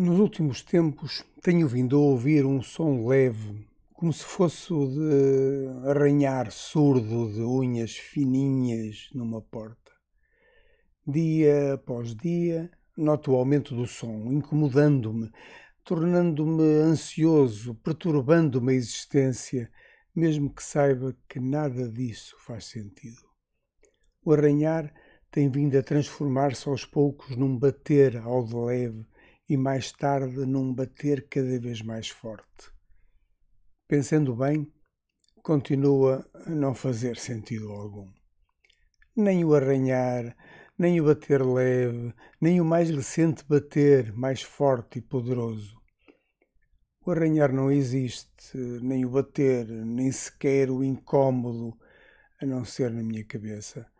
Nos últimos tempos tenho vindo a ouvir um som leve, como se fosse o de arranhar surdo de unhas fininhas numa porta. Dia após dia, noto o aumento do som, incomodando-me, tornando-me ansioso, perturbando-me a existência, mesmo que saiba que nada disso faz sentido. O arranhar tem vindo a transformar-se aos poucos num bater ao de leve e mais tarde num bater cada vez mais forte. Pensando bem, continua a não fazer sentido algum. Nem o arranhar, nem o bater leve, nem o mais recente bater mais forte e poderoso. O arranhar não existe, nem o bater, nem sequer o incômodo, a não ser na minha cabeça.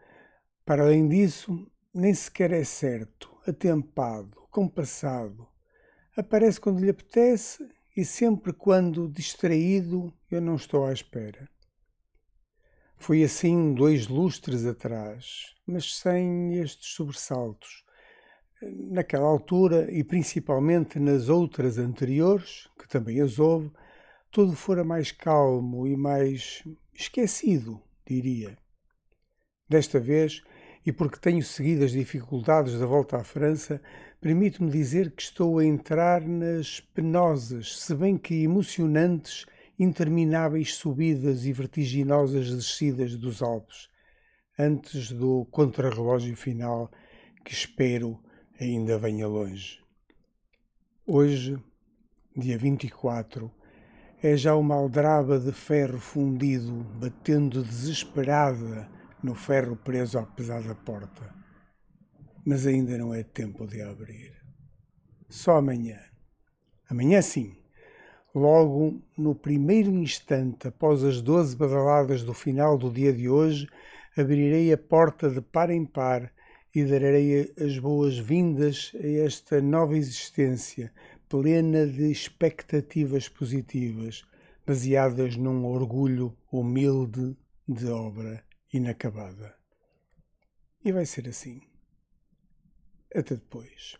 Para além disso, nem sequer é certo, atempado, compassado. Aparece quando lhe apetece e sempre quando distraído eu não estou à espera. Foi assim dois lustres atrás, mas sem estes sobressaltos. Naquela altura, e principalmente nas outras anteriores, que também as houve, tudo fora mais calmo e mais esquecido, diria. Desta vez, e porque tenho seguido as dificuldades da volta à França, permito-me dizer que estou a entrar nas penosas, se bem que emocionantes, intermináveis subidas e vertiginosas descidas dos Alpes, antes do contrarrelógio final que espero ainda venha longe. Hoje, dia 24, é já uma aldraba de ferro fundido batendo desesperada no ferro preso à pesada porta. Mas ainda não é tempo de abrir. Só amanhã. Amanhã sim. Logo no primeiro instante após as doze badaladas do final do dia de hoje, abrirei a porta de par em par e darei as boas-vindas a esta nova existência, plena de expectativas positivas, baseadas num orgulho humilde de obra inacabada. E vai ser assim. Até depois.